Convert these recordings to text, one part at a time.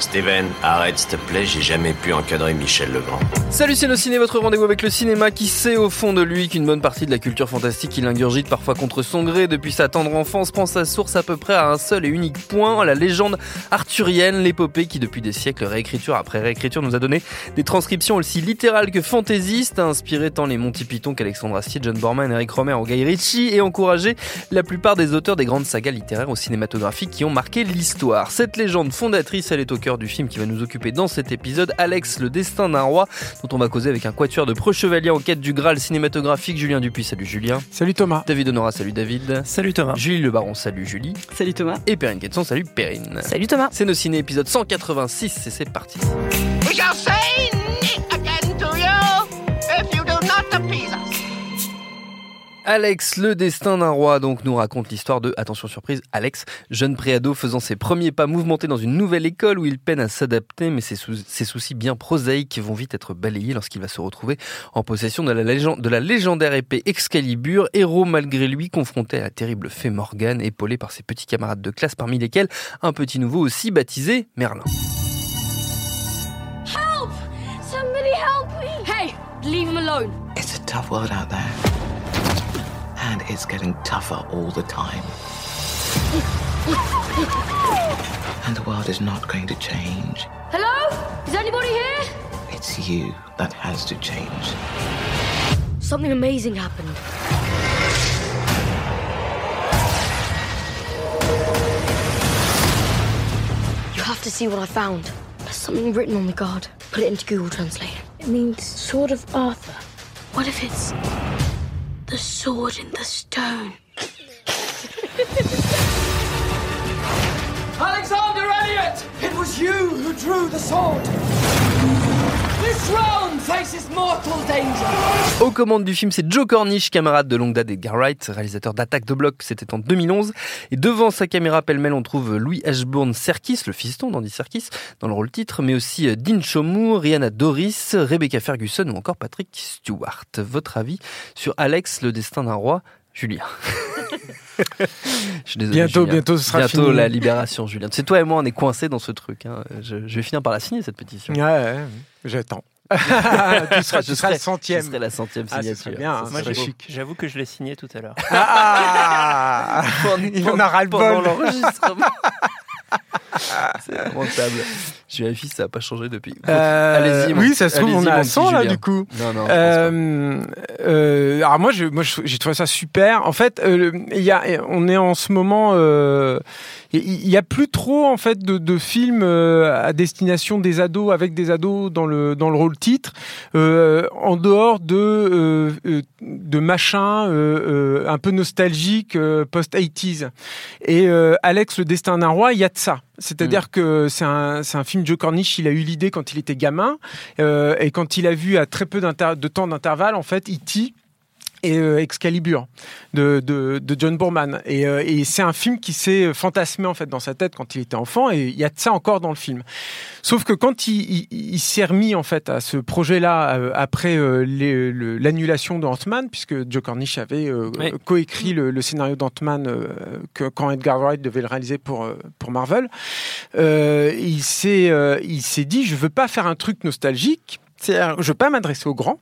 Steven, arrête s'il te plaît, j'ai jamais pu encadrer Michel Legrand. Salut c'est ciné, votre rendez-vous avec le cinéma qui sait au fond de lui qu'une bonne partie de la culture fantastique qu'il ingurgite parfois contre son gré depuis sa tendre enfance prend sa source à peu près à un seul et unique point, la légende arthurienne, l'épopée qui depuis des siècles, réécriture après réécriture, nous a donné des transcriptions aussi littérales que fantaisistes, inspiré tant les Monty Python qu'Alexandre Astier, John Borman, Eric Romer ou Guy Ritchie et encouragé la plupart des auteurs des grandes sagas littéraires ou cinématographiques qui ont marqué l'histoire. Cette légende fondatrice, elle est au cœur du film qui va nous occuper dans cet épisode, Alex, le destin d'un roi, dont on va causer avec un quatuor de preux-chevaliers en quête du Graal cinématographique. Julien Dupuis, salut Julien. Salut Thomas. David Honora, salut David. Salut Thomas. Julie Le Baron, salut Julie. Salut Thomas. Et Perrine Quetzon, salut Perrine. Salut Thomas. C'est nos ciné épisode 186 et c'est parti. We Alex, le destin d'un roi, donc nous raconte l'histoire de, attention surprise, Alex, jeune préado faisant ses premiers pas mouvementés dans une nouvelle école où il peine à s'adapter, mais ses, sou- ses soucis bien prosaïques vont vite être balayés lorsqu'il va se retrouver en possession de la, légende- de la légendaire épée Excalibur, héros malgré lui confronté à la terrible fée Morgane, épaulé par ses petits camarades de classe parmi lesquels un petit nouveau aussi baptisé Merlin. Help! Somebody help me! Hey, leave him alone. It's a tough world out there. And it's getting tougher all the time. And the world is not going to change. Hello? Is anybody here? It's you that has to change. Something amazing happened. You have to see what I found. There's something written on the guard. Put it into Google Translate. It means Sword of Arthur. What if it's the sword in the stone? Alexander Elliot! It was you who drew the sword! Aux commandes du film, c'est Joe Cornish, camarade de longue date d'Edgar Wright, réalisateur d'Attaque de bloc, c'était en 2011. Et devant sa caméra pêle-mêle, on trouve Louis Ashbourne Serkis, le fiston d'Andy Serkis, dans le rôle titre, mais aussi euh, Dean Chomour, Rihanna Doris, Rebecca Ferguson ou encore Patrick Stewart. Votre avis sur Alex, le destin d'un roi Julien? Je suis désolé, Bientôt, Julien. bientôt, ce sera Bientôt fini. la libération, Julien. C'est toi et moi, on est coincés dans ce truc. hein. Je, je vais finir par la signer, cette pétition. Ouais, ouais, j'attends. tu seras, tu Je seras serai- le centième. Je serai la centième Ah, signature. serait bien, hein, Moi, j'avoue que je l'ai signé tout à l'heure. Ah Il en a ras le pendant bol. l'enregistrement. C'est lamentable. Je vérifie ça n'a pas changé depuis. Euh, Allez-y. mon- oui, ça se trouve, on petit 100 là, du coup. Non, non. Euh, euh, alors moi, je, moi, je- j'ai trouvé ça super. En fait, euh, il y a, on est en ce moment, euh, il il y a plus trop en fait de, de films euh, à destination des ados avec des ados dans le dans le rôle titre, euh, en dehors de euh, euh, de machins euh, euh, un peu nostalgiques euh, post 80s. Et euh, Alex, le destin d'un roi, il y a de ça. C'est-à-dire que c'est un, c'est un film Joe Cornish, il a eu l'idée quand il était gamin, euh, et quand il a vu à très peu de temps d'intervalle, en fait, E.T. et euh, Excalibur de, de, de John Boorman. Et, euh, et c'est un film qui s'est fantasmé en fait dans sa tête quand il était enfant, et il y a de ça encore dans le film. Sauf que quand il, il, il s'est remis en fait à ce projet-là euh, après euh, le- l'annulation de Ant-Man, puisque Joe Cornish avait euh, Oui. coécrit le, le scénario d'Ant-Man euh, que quand Edgar Wright devait le réaliser pour pour Marvel, euh, il s'est euh, il s'est dit je veux pas faire un truc nostalgique, je veux pas m'adresser aux grands.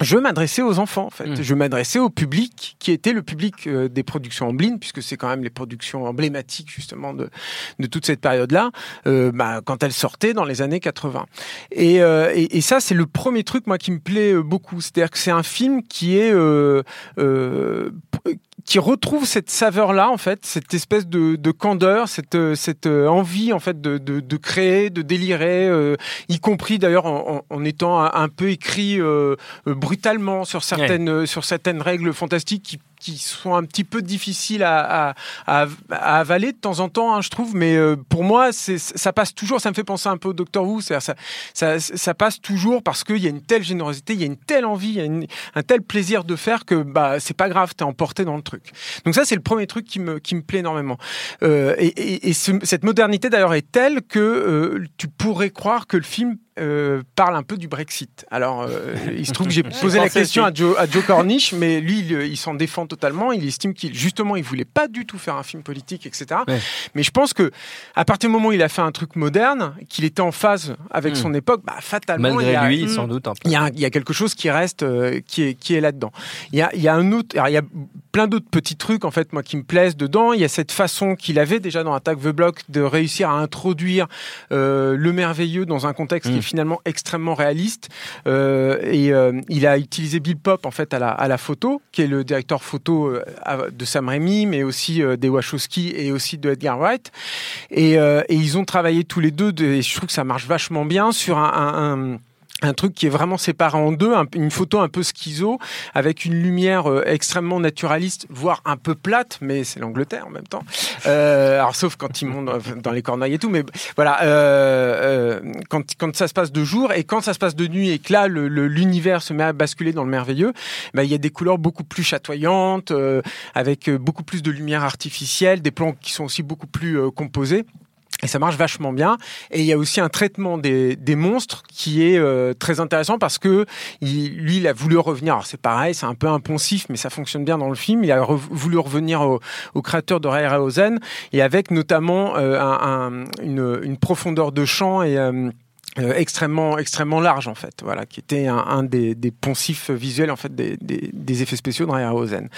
Je m'adresser aux enfants, en fait. Mm. Je m'adresser au public qui était le public euh, des productions Amblin, puisque c'est quand même les productions emblématiques justement de, de toute cette période-là, euh, bah, quand elles sortaient dans les années 80. Et, euh, et, et ça, c'est le premier truc moi qui me plaît euh, beaucoup. C'est-à-dire que c'est un film qui est euh, euh, qui retrouve cette saveur-là, en fait, cette espèce de, de candeur, cette, euh, cette euh, envie, en fait, de, de, de créer, de délirer, euh, y compris d'ailleurs en, en- en étant un, un peu écrit euh, brutalement sur certaines, sur certaines règles fantastiques qui qui sont un petit peu difficiles à, à, à, à avaler de temps en temps, hein, je trouve. Mais euh, pour moi, ça passe toujours. Ça me fait penser un peu au Doctor Who. Ça, ça, ça passe toujours parce qu'il y a une telle générosité, il y a une telle envie, il y a une- un tel plaisir de faire que bah c'est pas grave, t'es emporté dans le truc. Donc ça, c'est le premier truc qui me qui me plaît énormément. Euh, et et, et ce- cette modernité d'ailleurs est telle que euh, tu pourrais croire que le film euh, parle un peu du Brexit. Alors, euh, il se trouve que j'ai posé la question à Joe, à Joe Cornish, mais lui, il, il s'en défend totalement. Il estime qu'il justement, il voulait pas du tout faire un film politique, etc. Ouais. Mais je pense que à partir du moment où il a fait un truc moderne, qu'il était en phase avec Hmm. son époque, bah, fatalement, il y Malgré a, lui, Hmm. sans doute un peu. il y, a, un- il y a quelque chose qui reste, euh, qui est, qui est là-dedans. Il y a, il y a un autre, alors il y a plein d'autres petits trucs en fait, moi qui me plaisent dedans. Il y a cette façon qu'il avait déjà dans Attack the Block de réussir à introduire euh, le merveilleux dans un contexte qui Mm. est finalement extrêmement réaliste. Euh, et euh, il a utilisé Bill Pop en fait à la, à la photo, qui est le directeur photo euh, de Sam Raimi, mais aussi euh, des Wachowski et aussi de Edgar Wright. Et, euh, et ils ont travaillé tous les deux, de- et je trouve que ça marche vachement bien sur un, un- un- un truc qui est vraiment séparé en deux, un- une photo un peu schizo, avec une lumière euh, extrêmement naturaliste, voire un peu plate, mais c'est l'Angleterre en même temps. Euh, alors sauf quand ils montent dans- les cornouailles et tout, mais voilà, euh, euh, quand, quand ça se passe de jour et quand ça se passe de nuit et que là le- le- l'univers se met à basculer dans le merveilleux, bah, il y a des couleurs beaucoup plus chatoyantes, euh, avec euh, beaucoup plus de lumière artificielle, des plans qui sont aussi beaucoup plus composés. Et ça marche vachement bien. Et il y a aussi un traitement des, des monstres qui est euh, très intéressant parce que il- lui, il a voulu revenir. Alors c'est pareil, c'est un peu impensif, mais ça fonctionne bien dans le film. Il a re- voulu revenir au, au créateur de Ray et avec notamment euh, un- une, une profondeur de champ et euh, euh, extrêmement extrêmement large en fait voilà qui était un, un des, des poncifs visuels en fait des, des, des effets spéciaux de Harryhausen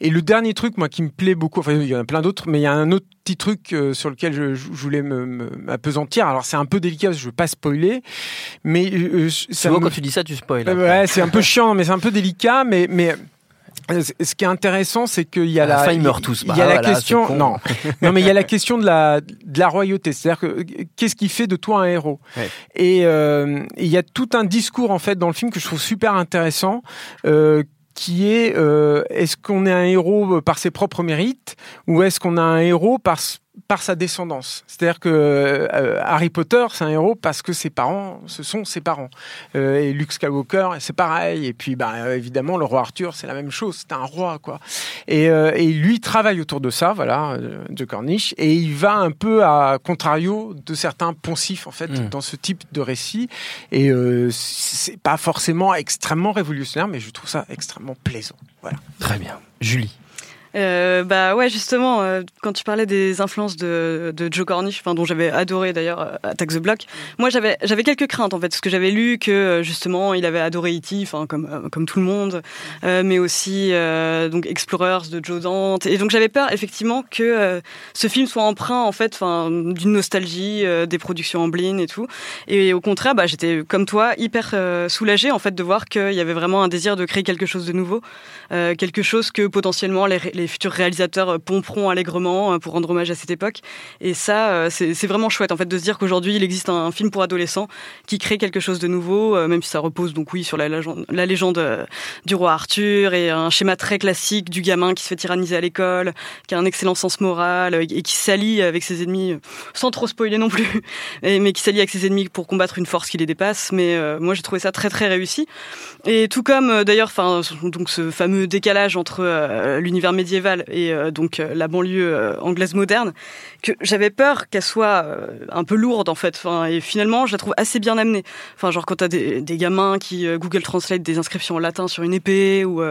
et le dernier truc moi qui me plaît beaucoup enfin il y en a plein d'autres mais il y a un autre petit truc euh, sur lequel je, je voulais me, me- m'apesantir alors c'est un peu délicat je veux pas spoiler mais euh, ça Souvent, me- quand tu dis ça, tu spoil. euh, Ouais, c'est un peu chiant, mais c'est un peu délicat, mais mais euh, ce qui est intéressant, c'est qu'il y a À la la, fin, ils meurent tous. Il y a la voilà, question, non, non, mais il y a la question de la de la royauté. C'est-à-dire que euh, qu'est-ce qui fait de toi un héros? Ouais. Et euh, il y a tout un discours en fait dans le film que je trouve super intéressant. Euh, qui est euh, est-ce qu'on est un héros euh, par ses propres mérites ou est-ce qu'on a un héros par par sa descendance. C'est-à-dire que euh, Harry Potter, c'est un héros parce que ses parents, ce sont ses parents. Euh, et Luke Skywalker, c'est pareil. Et puis, bah, évidemment, le roi Arthur, c'est la même chose. C'est un roi, quoi. Et, euh, et lui il travaille autour de ça, voilà, euh, de Cornish. Et il va un peu à contrario de certains poncifs, en fait, Mm. dans ce type de récit. Et c'est pas forcément extrêmement révolutionnaire, mais je trouve ça extrêmement plaisant. Voilà. Très bien. Julie. Euh, bah ouais, justement, euh, quand tu parlais des influences de, Joe Cornish, dont j'avais adoré d'ailleurs euh, Attack the Block, moi j'avais j'avais quelques craintes en fait, parce que j'avais lu que justement il avait adoré E.T., enfin comme comme tout le monde, mais aussi donc Explorers de Joe Dante, et donc j'avais peur effectivement que ce film soit emprunt en fait, enfin d'une nostalgie des productions Amblin et tout, et au contraire, bah j'étais comme toi hyper soulagée en fait de voir qu'il y avait vraiment un désir de créer quelque chose de nouveau, quelque chose que potentiellement les futurs réalisateurs euh, pomperont allègrement euh, pour rendre hommage à cette époque. Et ça, euh, c'est vraiment chouette en fait de se dire qu'aujourd'hui il existe un, film pour adolescents qui crée quelque chose de nouveau, même si ça repose donc oui sur la légende, du roi Arthur et un schéma très classique du gamin qui se fait tyranniser à l'école, qui a un excellent sens moral et qui s'allie avec ses ennemis, sans trop spoiler non plus, mais qui s'allie avec ses ennemis pour combattre une force qui les dépasse. Mais moi j'ai trouvé ça très très réussi. Et tout comme d'ailleurs, enfin donc ce fameux décalage entre l'univers médiéval et euh, donc euh, la banlieue euh, anglaise moderne, que j'avais peur qu'elle soit un peu lourde en fait. Enfin et finalement je la trouve assez bien amenée. Enfin genre quand t'as des, des gamins qui Google Translate des inscriptions en latin sur une épée ou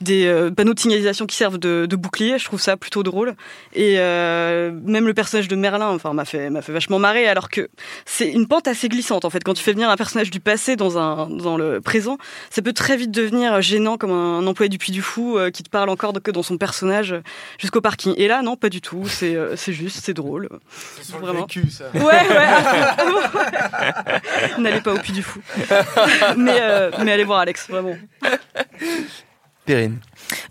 des panneaux de signalisation qui servent de, bouclier, je trouve ça plutôt drôle. Et même le personnage de Merlin, enfin m'a fait m'a fait vachement marrer alors que c'est une pente assez glissante en fait quand tu fais venir un personnage du passé dans un dans le présent ça peut très vite devenir gênant comme un employé du Puy du Fou qui te parle encore que dans son personnage euh, jusqu'au parking. Et là, non, pas du tout. C'est euh, c'est juste, c'est drôle. Vraiment. Ouais, ouais. N'allez pas au Puy du Fou. mais, euh, mais allez voir Alex, vraiment. Perrine.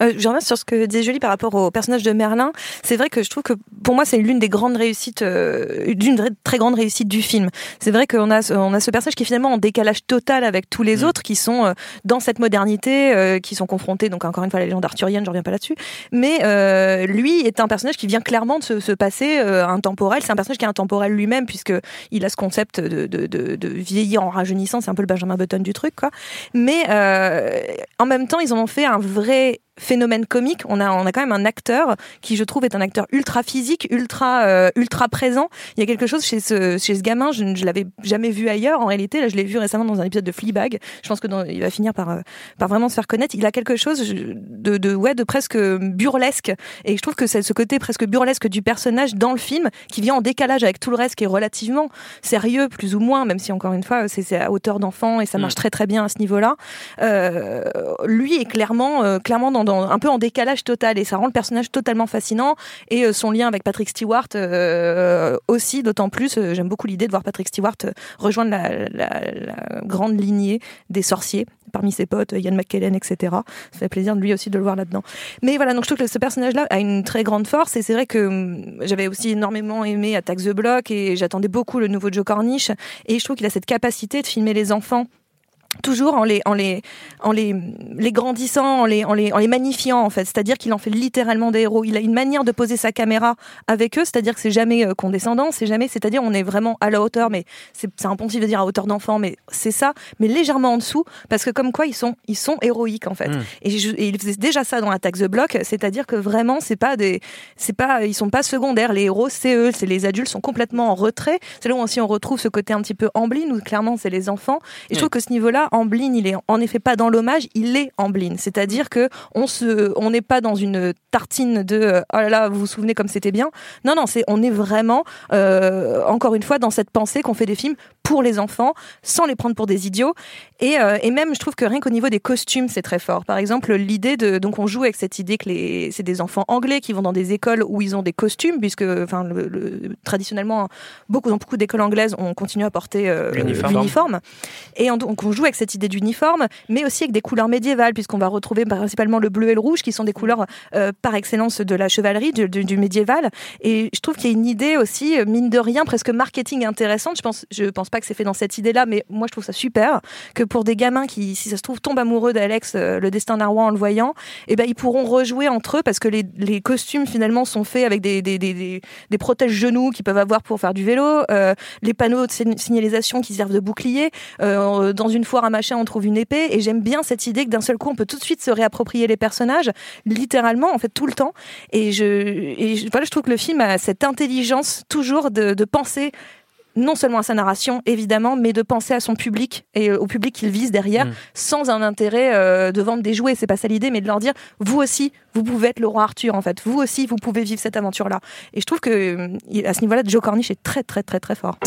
Euh, je reviens sur ce que disait Julie par rapport au personnage de Merlin. C'est vrai que je trouve que pour moi c'est l'une des grandes réussites, euh, d'une très grande réussite du film. C'est vrai qu'on a on a ce personnage qui est finalement en décalage total avec tous les autres qui sont euh, dans cette modernité, qui sont confrontés donc encore une fois à la légende arthurienne. Je reviens pas là-dessus, mais lui est un personnage qui vient clairement de se, se passer euh, intemporel. C'est un personnage qui est intemporel lui-même puisque il a ce concept de, de, de, de vieillir en rajeunissant. C'est un peu le Benjamin Button du truc, quoi. Mais en même temps, ils en ont fait un vrai phénomène comique. On a, on a quand même un acteur qui, je trouve, est un acteur ultra physique, ultra, euh, ultra présent. Il y a quelque chose chez ce, chez ce gamin, je ne l'avais jamais vu ailleurs. En réalité, là, je l'ai vu récemment dans un épisode de Fleabag. Je pense que dans, il va finir par, euh, par vraiment se faire connaître. Il a quelque chose de, de, ouais, de presque burlesque. Et je trouve que c'est ce côté presque burlesque du personnage dans le film qui vient en décalage avec tout le reste qui est relativement sérieux, plus ou moins, même si encore une fois, c'est à hauteur d'enfant et ça marche très très bien à ce niveau-là. Euh, lui est clairement, euh, clairement dans, un peu en décalage total et ça rend le personnage totalement fascinant et euh, son lien avec Patrick Stewart euh, aussi, d'autant plus. euh, J'aime beaucoup l'idée de voir Patrick Stewart rejoindre la, la- la grande lignée des sorciers parmi ses potes, Ian McKellen, etc. Ça fait plaisir de lui aussi de le voir là-dedans. Mais voilà, donc je trouve que ce personnage-là a une très grande force et c'est vrai que hum, j'avais aussi énormément aimé Attack the Block et j'attendais beaucoup le nouveau Joe Cornish et je trouve qu'il a cette capacité de filmer les enfants toujours en les en les en les les grandissant en les en les en les magnifiant en fait. C'est-à-dire qu'il en fait littéralement des héros. Il a une manière de poser sa caméra avec eux. C'est-à-dire que c'est jamais euh, condescendant c'est jamais c'est-à-dire on est vraiment à la hauteur mais c'est c'est impensif de dire à hauteur d'enfant mais c'est ça mais légèrement en dessous parce que comme quoi ils sont ils sont héroïques en fait. Mm. et, je- et il faisait déjà ça dans Attack the Block c'est-à-dire que vraiment c'est pas des c'est pas ils sont pas secondaires. Les héros c'est eux c'est les adultes sont complètement en retrait. C'est là où aussi on retrouve ce côté un petit peu Amblin où clairement c'est les enfants. Et je trouve que ce niveau-là Amblin il est en effet pas dans l'hommage il est Amblin c'est-à-dire que on n'est pas dans une tartine de euh, oh là là vous vous souvenez comme c'était bien. Non non c'est on est vraiment euh, encore une fois dans cette pensée qu'on fait des films pour les enfants sans les prendre pour des idiots et, euh, et même je trouve que rien qu'au niveau des costumes c'est très fort. Par exemple l'idée de donc on joue avec cette idée que les c'est des enfants anglais qui vont dans des écoles où ils ont des costumes puisque enfin le, le- traditionnellement beaucoup dans beaucoup d'écoles anglaises on continue à porter euh, L'uniforme. et on, donc on joue avec cette idée d'uniforme mais aussi avec des couleurs médiévales puisqu'on va retrouver principalement le bleu et le rouge qui sont des couleurs euh, par excellence de la chevalerie du, du- du médiéval. Et je trouve qu'il y a une idée aussi mine de rien presque marketing intéressante. Je pense je pense pas que c'est fait dans cette idée là mais moi je trouve ça super que pour des gamins qui si ça se trouve tombent amoureux d'Alex euh, le destin d'un en le voyant et ben ils pourront rejouer entre eux parce que les, costumes finalement sont faits avec des des, protèges genoux qu'ils peuvent avoir pour faire du vélo euh, les panneaux de sign- signalisation qui servent de bouclier euh, dans une foire à machin on trouve une épée et j'aime bien cette idée que d'un seul coup on peut tout de suite se réapproprier les personnages littéralement en fait tout le temps et je voilà je trouve que le film a cette intelligence toujours de penser non seulement à sa narration, évidemment, mais de penser à son public et euh, au public qu'il vise derrière, Mm. sans un intérêt euh, de vendre des jouets. C'est pas ça l'idée, mais de leur dire, vous aussi, vous pouvez être le roi Arthur, en fait. Vous aussi, vous pouvez vivre cette aventure-là. Et je trouve que euh, à ce niveau-là, Joe Cornish est très, très, très, très fort.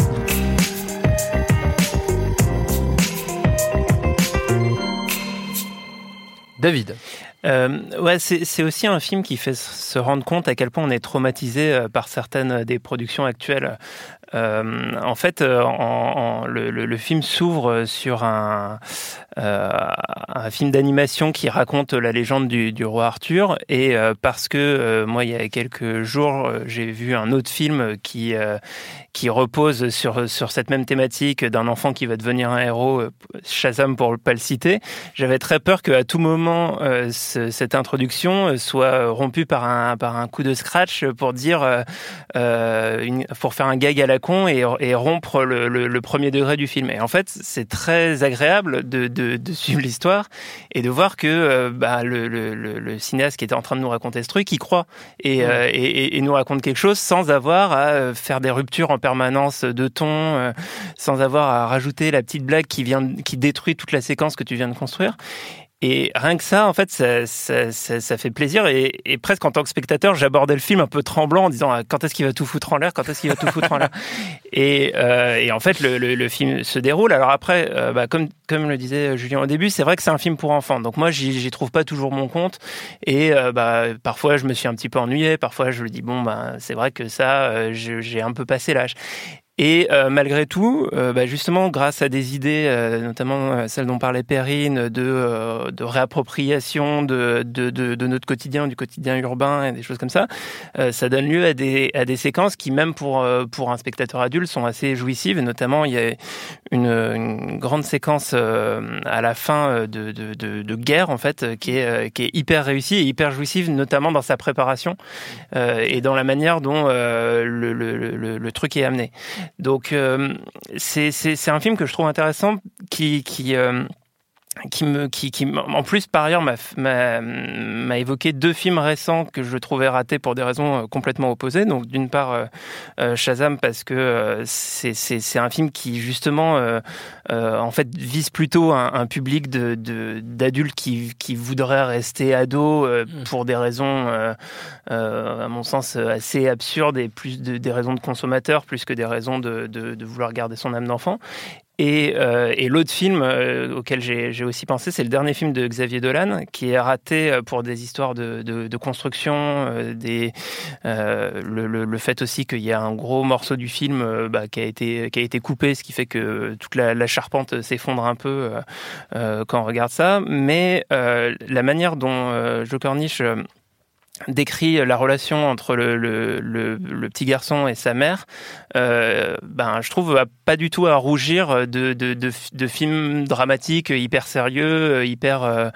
David. Euh, ouais, c'est aussi un film qui fait se rendre compte à quel point on est traumatisé par certaines des productions actuelles. Euh, en fait, euh, le, film s'ouvre sur un, euh, un film d'animation qui raconte la légende du, roi Arthur. Et parce que moi, il y a quelques jours, j'ai vu un autre film qui repose sur cette même thématique d'un enfant qui va devenir un héros, Shazam pour pas le citer. J'avais très peur qu'à tout moment ce- cette introduction soit rompue par un coup de scratch pour dire pour faire un gag à la con et, et rompre le, le- le premier degré du film. Et en fait, c'est très agréable de, de, de suivre l'histoire et de voir que euh, bah, le, cinéaste qui était en train de nous raconter ce truc, il croit et, euh, et, et- et nous raconte quelque chose sans avoir à euh, faire des ruptures en permanence de ton, euh, sans avoir à rajouter la petite blague qui vient, qui détruit toute la séquence que tu viens de construire. Et rien que ça, en fait, ça, ça, ça, ça fait plaisir. Et, et presque en tant que spectateur, j'abordais le film un peu tremblant en disant ah, quand est-ce qu'il va tout foutre en l'air? Quand est-ce qu'il va tout foutre en l'air? Et, euh, et en fait, le, le, le film se déroule. Alors après, euh, bah, comme, comme le disait Julien au début, c'est vrai que c'est un film pour enfants. Donc moi, j'y trouve pas toujours mon compte. Et euh, bah, parfois, je me suis un petit peu ennuyé. Parfois, je me dis bon, bah, c'est vrai que ça, j'ai un peu passé l'âge. Et euh, malgré tout, euh, bah, justement, grâce à des idées, euh, notamment euh, celles dont parlait Perrine, de, euh, de réappropriation de, de, de, notre quotidien, du quotidien urbain et des choses comme ça, ça donne lieu à des, à des séquences qui, même pour, pour un spectateur adulte, sont assez jouissives. Et notamment, il y a une, une grande séquence à la fin de, de, guerre, en fait, qui est, qui est hyper réussie et hyper jouissive, notamment dans sa préparation et dans la manière dont le, le, le, le truc est amené. Donc, euh, c'est un film que je trouve intéressant qui. qui euh, qui me qui, qui en plus par ailleurs m'a évoqué deux films récents que je trouvais ratés pour des raisons euh, complètement opposées. Donc d'une part euh, euh, Shazam parce que euh, c'est un film qui justement euh, en fait vise plutôt un, un public de de- d'adultes qui qui voudraient rester ados euh, pour des raisons à mon sens assez absurdes et plus de, des raisons de consommateurs plus que des raisons de de, de vouloir garder son âme d'enfant et, euh, et l'autre film euh, auquel j'ai aussi pensé, c'est le dernier film de Xavier Dolan, qui est raté euh, pour des histoires de, construction, le, fait aussi qu'il y a un gros morceau du film bah, qui, a été, qui a été coupé, ce qui fait que toute la, charpente s'effondre un peu quand on regarde ça. Mais la manière dont Joe Cornish décrit la relation entre le, petit garçon et sa mère, ben, je trouve pas du tout à rougir de, de, de, films dramatiques hyper sérieux, hyper, euh,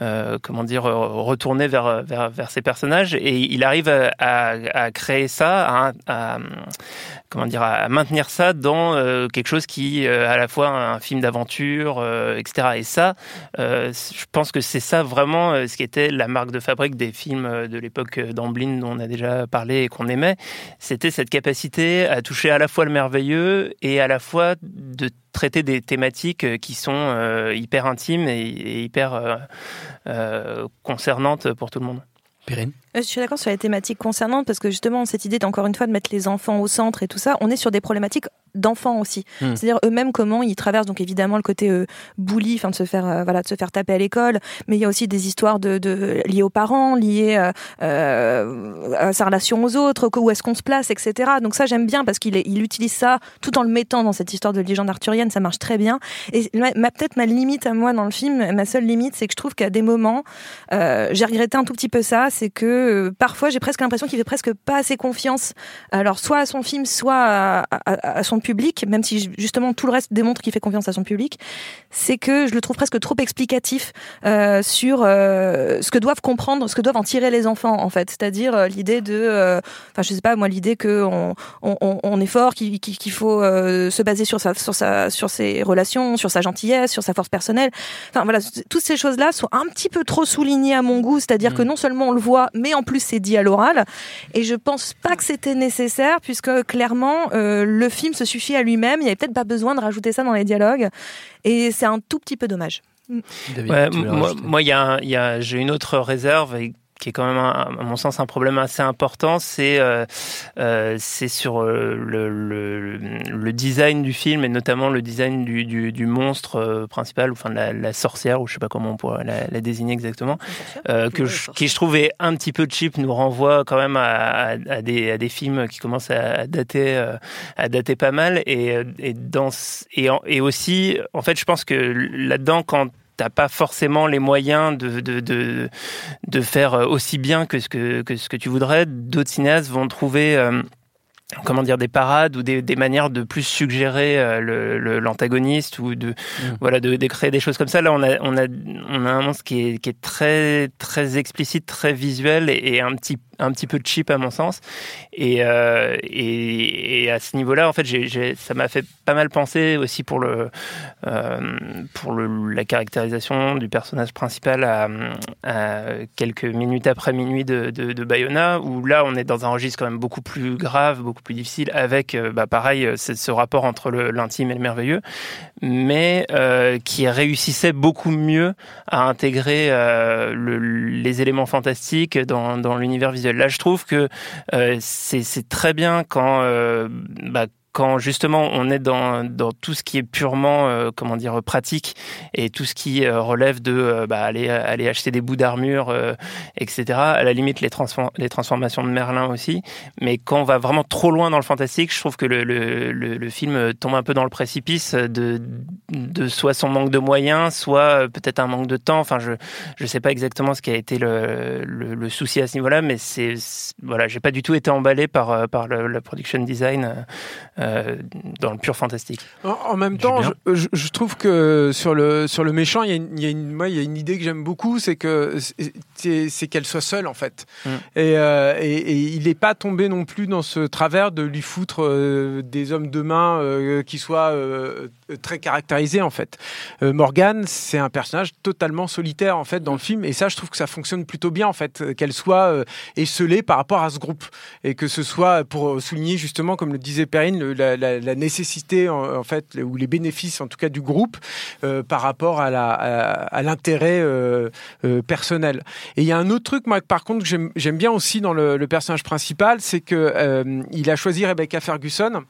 euh, comment dire, retournés vers, vers, vers ses personnages. Et il arrive à, créer ça, à, comment dire, à maintenir ça dans euh, quelque chose qui, à la fois un film d'aventure, etc. Et ça, je pense que c'est ça vraiment ce qui était la marque de fabrique des films de l'époque d'Amblin dont on a déjà parlé et qu'on aimait. C'était cette capacité à toucher à la fois le merveilleux et à la fois de traiter des thématiques euh, qui sont euh, hyper intimes et, hyper euh, concernantes pour tout le monde. Perrine? Euh, Je suis d'accord sur les thématiques concernantes parce que justement cette idée encore une fois de mettre les enfants au centre et tout ça, on est sur des problématiques d'enfants aussi. Hmm. C'est-à-dire eux-mêmes comment ils traversent donc évidemment le côté euh, bully, enfin de se faire euh, voilà de se faire taper à l'école, mais il y a aussi des histoires de, de liées aux parents, liées euh, euh, à sa relation aux autres, où est-ce qu'on se place, etc. Donc ça j'aime bien parce qu'il il utilise ça tout en le mettant dans cette histoire de légende arthurienne, ça marche très bien. Et peut-être ma limite à moi dans le film, ma seule limite, c'est que je trouve qu'à des moments, euh, j'ai regretté un tout petit peu ça, c'est que euh, parfois j'ai presque l'impression qu'il fait presque pas assez confiance, alors soit à son film, soit à, à- à son public, même si justement tout le reste démontre qu'il fait confiance à son public, c'est que je le trouve presque trop explicatif euh, sur euh, ce que doivent comprendre, ce que doivent en tirer les enfants en fait, c'est-à-dire euh, l'idée de, enfin je sais pas moi l'idée que on, on, on- on est fort, qu'il faut se baser sur sa, sur sa, sur ses relations, sur sa gentillesse, sur sa force personnelle. Enfin voilà, toutes ces choses-là sont un petit peu trop soulignées à mon goût, c'est-à-dire que non seulement on le voit, mais en plus c'est dit à l'oral. Et je pense pas que c'était nécessaire, puisque clairement euh, le film se suffit à lui-même. Il y avait peut-être pas besoin de rajouter ça dans les dialogues, et c'est un tout petit peu dommage. Ouais, moi, moi, il y a, un- il y a, j'ai une autre réserve et qui est quand même, un- à mon sens, un problème assez important. C'est, euh, euh, c'est sur euh, le, le, le design du film et notamment le design du, du, du monstre principal, ou enfin de la, la sorcière, ou je sais pas comment on pourrait la, la désigner exactement, euh, que je, qui je trouvais un petit peu cheap, nous renvoie quand même à, à, à des, à des films qui commencent à, dater, à dater pas mal. Et, et, dans, ce- et, en- et aussi, en fait, je pense que là-dedans, quand t'as pas forcément les moyens de, de, de, de faire aussi bien que ce que, que ce que tu voudrais, d'autres cinéastes vont trouver euh, comment dire des parades ou des, des manières de plus suggérer euh, l'antagoniste ou de voilà de, de créer des choses comme ça. Là on a on a on a un monstre qui est, qui est très très explicite très visuel et, et un petit un petit peu cheap à mon sens et euh, et, à ce niveau là en fait j'ai- ça m'a fait pas mal penser aussi pour le euh, pour la caractérisation du personnage principal à, quelques minutes après minuit de, Bayona, où là on est dans un registre quand même beaucoup plus grave, beaucoup plus difficile, avec euh, bah, pareil ce rapport entre l'intime et le merveilleux, mais qui réussissait beaucoup mieux à intégrer le- les éléments fantastiques dans, dans l'univers visuel. Là je trouve que euh, c'est très bien quand euh, bah, quand justement on est dans, tout ce qui est purement, euh, comment dire, pratique et tout ce qui euh, relève de euh, bah, aller, acheter des bouts d'armure, etc. À la limite, les, transform- les transformations de Merlin aussi. Mais quand on va vraiment trop loin dans le fantastique, je trouve que le, film tombe un peu dans le précipice de, de soit son manque de moyens, soit peut-être un manque de temps. Enfin, je je sais pas exactement ce qui a été le, souci à ce niveau-là, mais c'est voilà, j'ai pas du tout été emballé par par le, le production design euh, dans le pur fantastique. En, en même temps, je, je- je trouve que sur le sur le méchant, il y a une, y a une, moi, il y a une idée que j'aime beaucoup, c'est que c'est qu'elle soit seule en fait, Mm. et, euh, et, et il n'est pas tombé non plus dans ce travers de lui foutre euh, des hommes de main euh, qui soient euh, très caractérisés en fait. Euh, Morgane, c'est un personnage totalement solitaire en fait dans le film, et ça, je trouve que ça fonctionne plutôt bien en fait, qu'elle soit euh, esselée par rapport à ce groupe, et que ce soit pour souligner justement, comme le disait Perrine, le- la, nécessité en, fait, ou les bénéfices en tout cas du groupe euh, par rapport à l'intérêt euh, euh, personnel. Et il y a un autre truc, moi, par contre, que j'aime bien aussi dans le, personnage principal, c'est que il a choisi Rebecca Ferguson.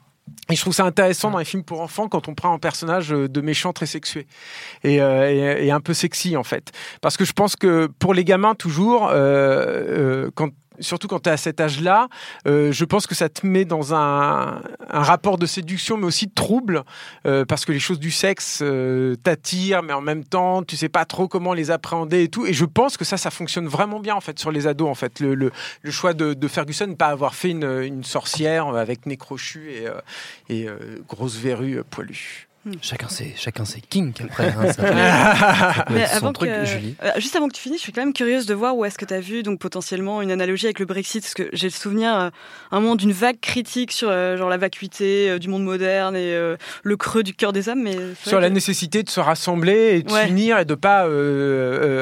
Et je trouve ça intéressant dans les films pour enfants quand on prend un personnage de méchant très sexué et, un peu sexy en fait. Parce que je pense que pour les gamins toujours, quand surtout quand tu es à cet âge-là, euh, je pense que ça te met dans un, rapport de séduction, mais aussi de trouble, euh, parce que les choses du sexe euh, t'attirent, mais en même temps, tu sais pas trop comment les appréhender et tout. Et je pense que ça, ça fonctionne vraiment bien en fait sur les ados. En fait, le, choix de, Ferguson, de pas avoir fait une, sorcière avec nez crochu et, et grosse verrue poilue. Chacun ses, chacun ses kinks après. hein, ça peut- ça avant truc, que- Julie. euh, juste avant que tu finisses, je suis quand même curieuse de voir où est-ce que tu as vu donc potentiellement une analogie avec le Brexit, parce que j'ai le souvenir euh, un moment d'une vague critique sur euh, genre la vacuité euh, du monde moderne et euh, le creux du cœur des hommes, mais sur la que- nécessité de se rassembler et de Ouais. s'unir et de pas euh,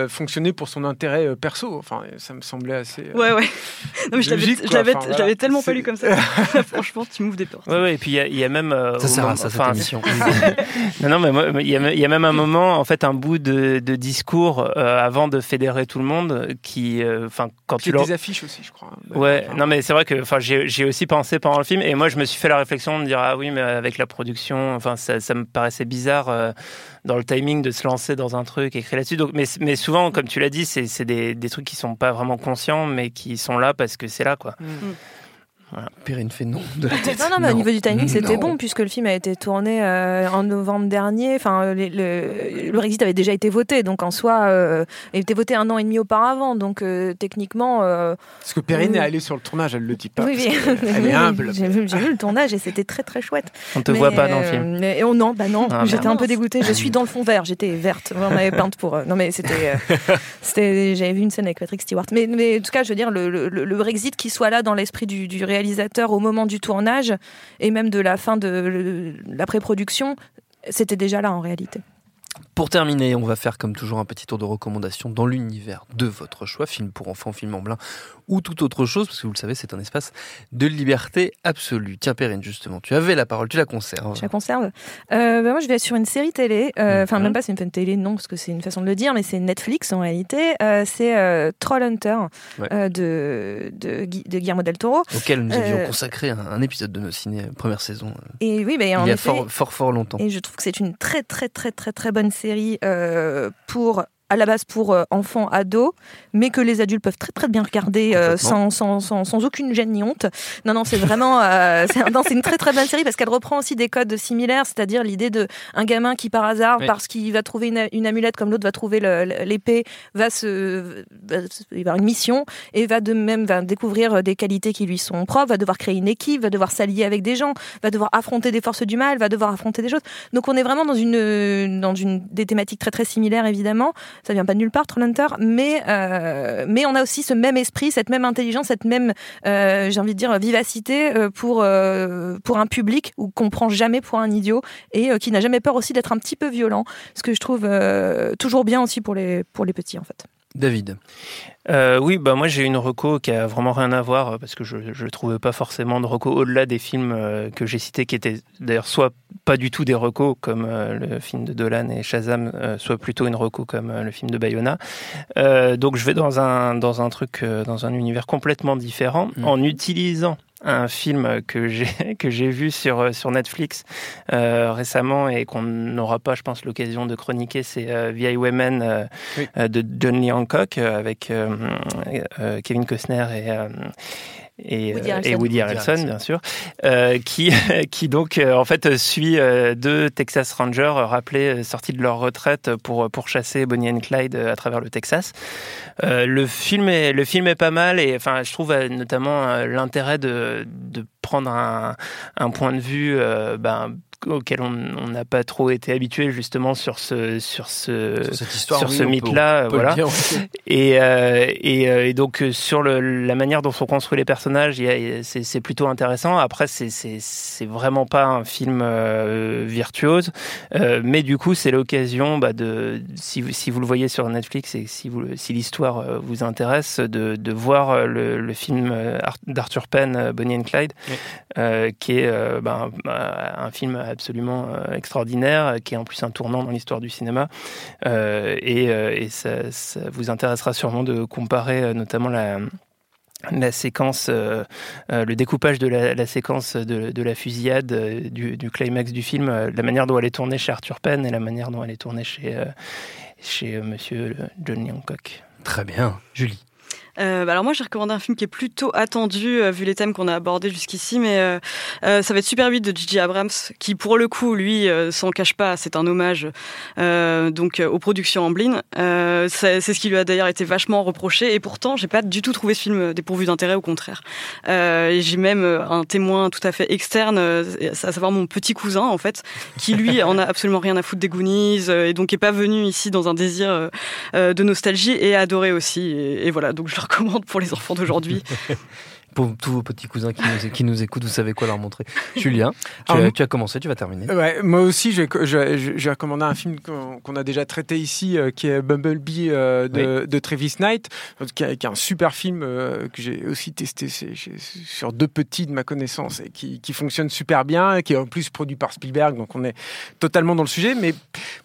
euh, fonctionner pour son intérêt euh, perso. Enfin, ça me semblait assez. euh, Ouais, ouais. Non, mais je l'avais, logique, je quoi. l'avais, Enfin, je l'avais voilà. tellement pas lu comme ça. Franchement, tu m'ouvres des portes. Ouais, ouais, et puis il y y a même. euh, Ça sert à ça, cette émission. non, non, mais moi, il y, a, il y a même un moment, en fait, un bout de, de discours euh, avant de fédérer tout le monde qui, euh, enfin, quand Qui tu des affiches aussi, je crois. Ouais, Enfin, non mais c'est vrai que enfin j'ai aussi pensé pendant le film et moi je me suis fait la réflexion de dire ah oui mais avec la production enfin ça, ça me paraissait bizarre euh, dans le timing de se lancer dans un truc écrit là-dessus donc mais mais souvent comme tu l'as dit c'est c'est des, des trucs qui sont pas vraiment conscients mais qui sont là parce que c'est là quoi. Mm. Voilà. Perrine fait non de la tête. Non, non, mais au niveau du timing, c'était bon, puisque le film a été tourné euh, en novembre dernier. Enfin, le, le Brexit avait déjà été voté, donc en soi, euh, il été voté un an et demi auparavant. Donc euh, techniquement. euh, Parce que Perrine est allée sur le tournage, elle le dit pas. oui, oui. Elle Oui, est humble. J'ai vu, j'ai vu le tournage et c'était très très chouette. On te Mais, voit pas dans le film. mais- oh non, bah non, Ah, j'étais un peu dégoûtée. Je suis dans le fond vert, j'étais verte. On m'avait peinte pour. euh, Non, mais c'était. euh, c'était J'avais vu une scène avec Patrick Stewart. Mais, mais en tout cas, je veux dire, le, le- le Brexit qui soit là dans l'esprit du, du au moment du tournage et même de la fin de la pré-production, c'était déjà là en réalité. Pour terminer, on va faire comme toujours un petit tour de recommandations dans l'univers de votre choix, film pour enfants, film en blanc ou toute autre chose, parce que vous le savez, c'est un espace de liberté absolue. Tiens, Perrine, justement, tu avais la parole, tu la conserves. Je la conserve. Euh, bah, moi, je vais sur une série télé. euh, Enfin, Mhm. même pas c'est une télé, non, parce que c'est une façon de le dire, mais c'est Netflix en réalité. Euh, c'est Trollhunter Ouais. euh, de, de, Gui- de Guillermo del Toro. Auquel nous avions consacré un, un épisode de nos ciné première saison, Et oui, bah, il y a effet, fort, fort, fort longtemps. Et je trouve que c'est une très très très très très bonne série euh, pour à la base pour euh, enfants, ados, mais que les adultes peuvent très très bien regarder euh, sans, sans, sans, sans aucune gêne ni honte. Non, non, c'est vraiment euh, c'est une très très bonne série parce qu'elle reprend aussi des codes similaires, c'est-à-dire l'idée de un gamin qui par hasard, Oui. parce qu'il va trouver une, une amulette comme l'autre va trouver l'épée, va se, va, se- il va avoir une mission et va de même va découvrir des qualités qui lui sont propres, va devoir créer une équipe, va devoir s'allier avec des gens, va devoir affronter des forces du mal, va devoir affronter des choses. Donc on est vraiment dans une dans une des thématiques très très similaires évidemment. Ça vient pas de nulle part Trollhunter, mais euh, mais on a aussi ce même esprit, cette même intelligence, cette même euh, j'ai envie de dire vivacité euh, pour euh, pour un public ou qu'on prend jamais pour un idiot et euh, qui n'a jamais peur aussi d'être un petit peu violent, ce que je trouve euh, toujours bien aussi pour les pour les petits en fait. David. Euh, oui, bah moi j'ai une reco qui a vraiment rien à voir euh, parce que je je trouvais pas forcément de reco au-delà des films euh, que j'ai cités qui étaient d'ailleurs soit pas du tout des recos comme le film de Dolan et Shazam, soit plutôt une reco comme le film de Bayona. Euh, donc je vais dans un dans un truc dans un univers complètement différent Mm. en utilisant un film que j'ai que j'ai vu sur sur Netflix euh, récemment et qu'on n'aura pas, je pense, l'occasion de chroniquer, c'est euh, VI Women euh, Oui. euh, de John Lee Hancock euh, avec euh, euh, Kevin Costner et euh, et, Woody euh, Harrelson. et Woody Woody Harrelson, Harrelson. bien sûr, euh, qui, qui donc euh, en fait suit deux Texas Rangers rappelés sortis de leur retraite pour pour chasser Bonnie and Clyde à travers le Texas. Euh, le film est le film est pas mal et enfin je trouve notamment l'intérêt de de prendre un un point de vue euh, ben auquel on n'a pas trop été habitué justement sur ce sur ce Sur cette histoire, sur oui, ce peut le voilà. Et, euh, et, euh, et donc sur le, la manière dont sont construits les personnages, c'est plutôt intéressant. Après, c'est vraiment pas un film euh, virtuose, Euh, mais du coup, c'est l'occasion bah, de si vous, si vous le voyez sur Netflix et si vous si l'histoire vous intéresse, de, de voir le, le film Ar- d'Arthur Penn, Bonnie and Clyde. Euh, qui est euh, ben, un film absolument euh, extraordinaire, qui est en plus un tournant dans l'histoire du cinéma. Euh, et euh, ça, vous intéressera sûrement de comparer euh, notamment la séquence, euh, euh, le découpage de la, séquence de, la fusillade euh, du, climax du film, euh, la manière dont elle est tournée chez Arthur Penn et la manière dont elle est tournée chez, euh, chez euh, Monsieur John Hancock. Très bien. Julie. Euh, bah alors moi j'ai recommandé un film qui est plutôt attendu euh, vu les thèmes qu'on a abordés jusqu'ici mais euh, euh, ça va être Super 8 de Gigi Abrams qui pour le coup lui euh, s'en cache pas c'est un hommage euh, donc aux productions Amblin. Euh, c'est ce qui lui a d'ailleurs été vachement reproché et pourtant j'ai pas du tout trouvé ce film dépourvu d'intérêt au contraire. Euh, et j'ai même un témoin tout à fait externe à savoir mon petit cousin en fait qui lui en a absolument rien à foutre des Goonies euh, et donc est pas venu ici dans un désir de nostalgie et a adoré aussi et, et voilà donc je recommande pour les enfants d'aujourd'hui Pour tous vos petits cousins qui nous, qui nous écoutent, vous savez quoi leur montrer. Julien, tu, Alors, as, tu as commencé, tu vas terminer. Ouais, moi aussi, j'ai recommandé un film qu'on a déjà traité ici, euh, qui est Bumblebee euh, de, de Travis Knight, qui, est- un super film euh, que j'ai aussi testé sur deux petits de ma connaissance et qui, qui fonctionne super bien, qui est en plus produit par Spielberg, donc on est totalement dans le sujet. Mais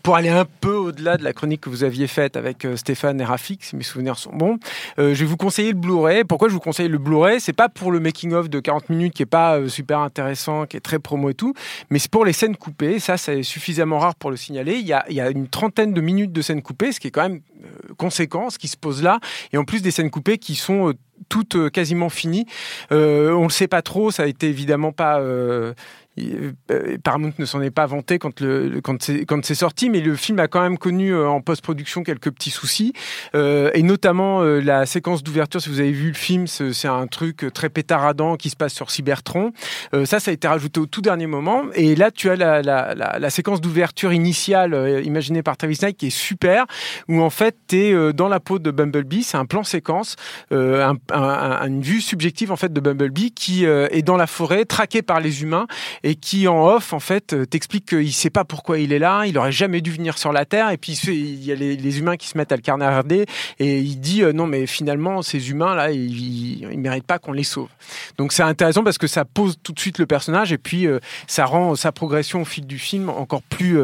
pour aller un peu au-delà de la chronique que vous aviez faite avec Stéphane et Rafik, si mes souvenirs sont bons, je vais vous conseiller le Blu-ray. Pourquoi je vous conseille le Blu-ray? C'est pas pour le making-of de 40 minutes qui est pas euh, super intéressant, qui est très promo et tout, mais c'est pour les scènes coupées. Ça, c'est suffisamment rare pour le signaler. Il y a, une trentaine de minutes de scènes coupées, ce qui est quand même euh, conséquent, ce qui se pose là. Et en plus des scènes coupées qui sont euh, toutes quasiment finies. On le sait pas trop. Ça a été évidemment pas. Paramount ne s'en est pas vanté quand c'est sorti, mais le film a quand même connu euh, en post-production quelques petits soucis, euh, et notamment euh, la séquence d'ouverture. Si vous avez vu le film, c'est un truc très pétaradant qui se passe sur Cybertron. Euh, ça, ça a été rajouté au tout dernier moment, et là tu as la, séquence d'ouverture initiale euh, imaginée par Travis Knight qui est super, où en fait tu es dans la peau de Bumblebee. C'est un plan séquence, euh, un, un- un- une vue subjective en fait de Bumblebee qui euh, est dans la forêt, traqué par les humains qui en off en fait euh, t'explique qu'il sait pas pourquoi il est là, il aurait jamais dû venir sur la Terre et puis il y a les, humains qui se mettent à le carnarder et il dit euh, non mais finalement ces humains là ils, ils, méritent pas qu'on les sauve. Donc c'est intéressant parce que ça pose tout de suite le personnage et puis euh, ça rend sa progression au fil du film encore plus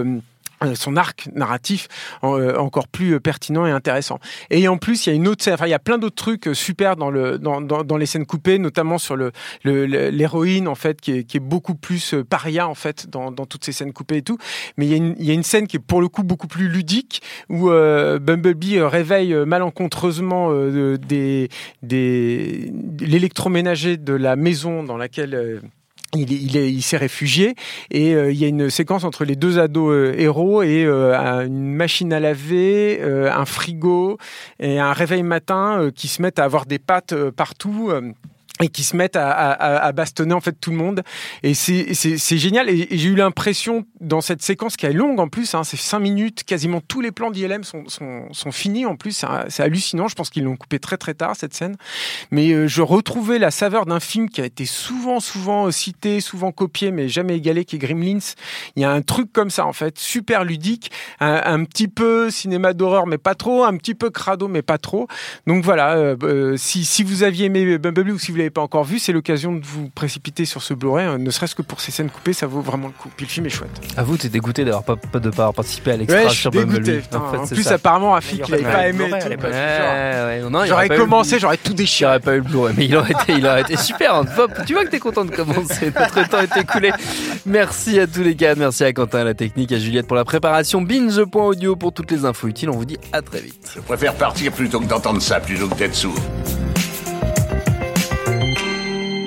son arc narratif euh, encore plus euh, pertinent et intéressant. Et en plus, il y a une autre, enfin, il y a plein d'autres trucs euh, super dans le dans, dans, les scènes coupées, notamment sur le l'héroïne en fait qui est, beaucoup plus euh, paria en fait dans, dans toutes ces scènes coupées et tout. Mais il y a une scène qui est pour le coup beaucoup plus ludique où euh, Bumblebee euh, réveille euh, malencontreusement euh, des des de l'électroménager de la maison dans laquelle euh, il, est- il, est- il s'est réfugié et euh, il y a une séquence entre les deux ados euh, héros et euh, un- une machine à laver, un frigo et un réveil matin qui se mettent à avoir des pattes partout. Et qui se mettent à, à- à- bastonner en fait tout le monde. Et c'est génial. Et, j'ai eu l'impression dans cette séquence qui est longue en plus hein, c'est cinq minutes quasiment tous les plans d'ILM sont, sont, sont finis en plus. C'est hallucinant. Je pense qu'ils l'ont coupé très très tard cette scène. Mais euh, je retrouvais la saveur d'un film qui a été souvent souvent euh, cité souvent copié mais jamais égalé qui est Gremlins. Il y a un truc comme ça en fait super ludique. Un, un petit peu cinéma d'horreur mais pas trop. Un petit peu crado mais pas trop. Donc voilà euh, euh, si, si vous aviez aimé Bumblebee ou si vous l'avez pas encore vu, c'est l'occasion de vous précipiter sur ce Blu-ray. euh, Ne serait-ce que pour ces scènes coupées, ça vaut vraiment le coup. Puis le film est chouette. À vous, t'es dégoûté d'avoir pas, pas- de pas avoir participé à l'extra Ouais, sur. Bumblebee. En, fait, En plus, ça. apparemment, Rafik, il avait pas aimé. J'aurais commencé, j'aurais tout déchiré. aurait pas eu le Blu-ray, mais il aurait été, il aurait été super. hein. Tu vois que t'es content de commencer. Notre temps est écoulé. Merci à tous les gars. Merci à Quentin à la technique, à Juliette pour la préparation. Binge.audio pour toutes les infos utiles. On vous dit à très vite. Je préfère partir plutôt que d'entendre ça, plutôt que d'être sourd.